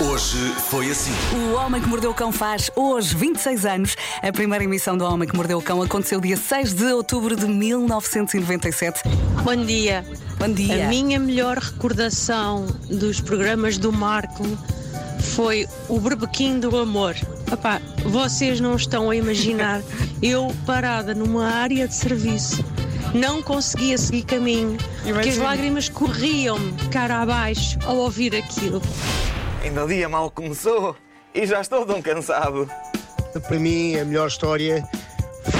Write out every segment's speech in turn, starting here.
Hoje foi assim. O Homem que Mordeu o Cão faz hoje 26 anos. A primeira emissão do Homem que Mordeu o Cão aconteceu dia 6 de outubro de 1997. Bom dia. Bom dia. A minha melhor recordação dos programas do Marco foi o Berbequim do Amor. Epá, vocês não estão a imaginar eu parada numa área de serviço. Não conseguia seguir caminho, porque as lágrimas corriam-me cara abaixo ao ouvir aquilo. Ainda o dia mal começou e já estou tão cansado. Para mim, a melhor história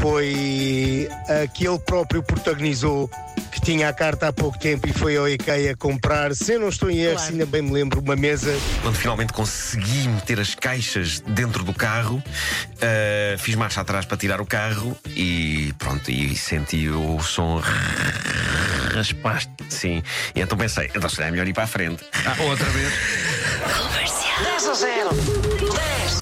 foi a que ele próprio protagonizou, que tinha a carta há pouco tempo e foi ao IKEA comprar, se eu não estou em erro, se ainda bem me lembro, uma mesa. Quando finalmente consegui meter as caixas dentro do carro, uh, fiz marcha atrás para tirar o carro e pronto, e senti o som raspaste. Sim. E então pensei, então será melhor ir para a frente. Ah, outra vez.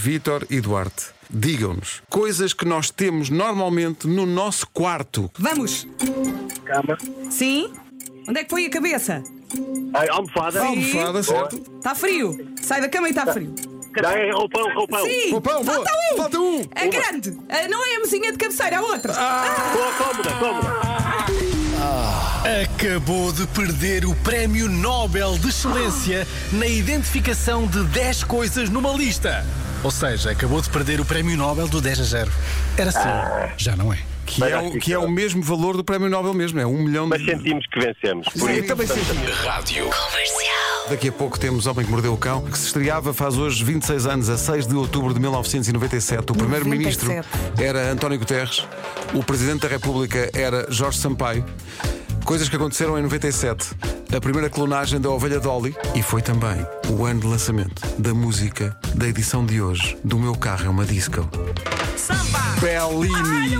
Vítor e Duarte, digam-nos coisas que nós temos normalmente no nosso quarto. Vamos. Cama, Sim? Onde é que foi a cabeça? almofada, Almofada, certo? Está frio. Sai da cama e está frio. é roupão, roupão. Sim. Roupão, boa. Falta um. Falta um. É grande. Ah, Não é a mesinha de cabeceira, a outra. Boa, cómoda, cómoda. Acabou de perder o Prémio Nobel de Excelência na identificação de 10 coisas numa lista. Ou seja, acabou de perder o Prémio Nobel do 10 a 0. Era assim, já não é. Que é, o, que é o mesmo valor do Prémio Nobel mesmo, é um milhão de. Mas sentimos que vencemos. Por Sim, isso, também portanto, senti. Daqui a pouco temos Homem que Mordeu o Cão, que se estreava faz hoje 26 anos, a 6 de outubro de 1997. O primeiro-ministro 97. era António Guterres, o presidente da República era Jorge Sampaio. Coisas que aconteceram em 97. A primeira clonagem da ovelha Dolly e foi também o ano de lançamento da música da edição de hoje do meu carro é uma disco. Bellini.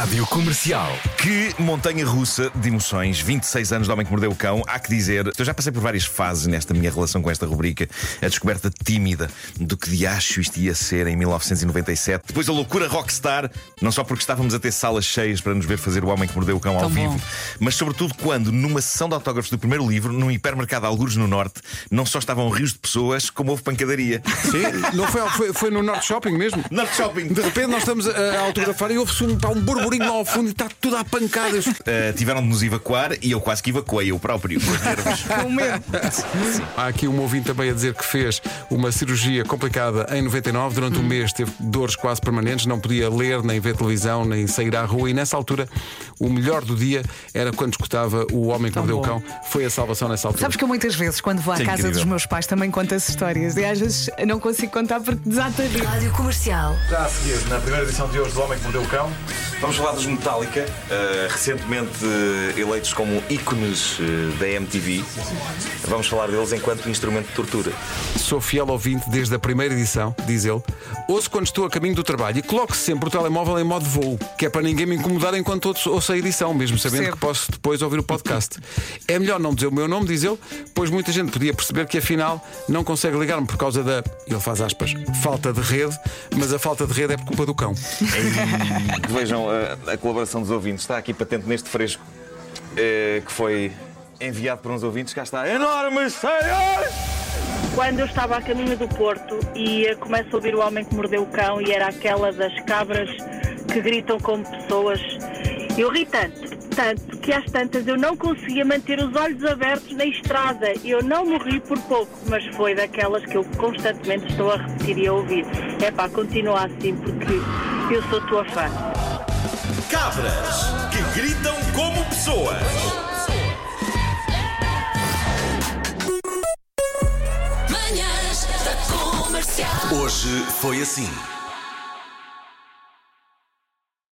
Rádio Comercial. Que montanha russa de emoções, 26 anos de Homem que Mordeu o Cão. Há que dizer, eu já passei por várias fases nesta minha relação com esta rubrica. A descoberta tímida do que de acho isto ia ser em 1997. Depois a loucura rockstar, não só porque estávamos a ter salas cheias para nos ver fazer o Homem que Mordeu o Cão ao Tão vivo, bom. mas sobretudo quando, numa sessão de autógrafos do primeiro livro, num hipermercado Algures no Norte, não só estavam rios de pessoas, como houve pancadaria. Sim, não foi, foi, foi no Norte Shopping mesmo. Norte Shopping. De repente nós estamos a, autografar e ouve-se um, um burburinho lá ao fundo e está tudo a pancadas. Uh, tiveram de nos evacuar e eu quase que evacuei eu próprio. com medo. Há aqui um ouvinte também a dizer que fez uma cirurgia complicada em 99. Durante um mês teve dores quase permanentes, não podia ler, nem ver televisão, nem sair à rua. E nessa altura, o melhor do dia era quando escutava o Homem que Mordeu o. Cão. Foi a salvação nessa altura. Sabes que eu muitas vezes, quando vou à Sim, casa incrível. dos meus pais, também conto as histórias. E às vezes não consigo contar porque desata a. Rádio Comercial. Já a seguir, na primeira edição de hoje do Homem que Mordeu o Cão, vamos falar dos Metallica, eh, recentemente eh, eleitos como ícones eh, da MTV. Vamos falar deles enquanto instrumento de tortura. Sou fiel ouvinte desde a primeira edição, diz ele. Ouço quando estou a caminho do trabalho e coloco sempre o telemóvel em modo voo, que é para ninguém me incomodar enquanto ouço a edição, mesmo sabendo que posso depois ouvir o podcast. É melhor não dizer o meu nome, diz ele, pois muita gente podia perceber que afinal não consegue ligar-me por causa da, ele faz aspas, falta de rede, mas a falta de rede é por culpa do cão. Vejam, a, colaboração dos ouvintes está aqui patente neste fresco eh, que foi enviado por uns ouvintes. Cá está. Enormes, senhores! Quando eu estava a caminho do Porto e começo a ouvir o homem que mordeu o cão e era aquela das cabras que gritam como pessoas, eu ri tanto, tanto, que às tantas eu não conseguia manter os olhos abertos na estrada. Eu não morri por pouco, mas foi daquelas que eu constantemente estou a repetir e a ouvir. É pá, continua assim porque eu sou tua fã. Cabras que gritam como pessoas. Manhãs da Comercial. Hoje foi assim.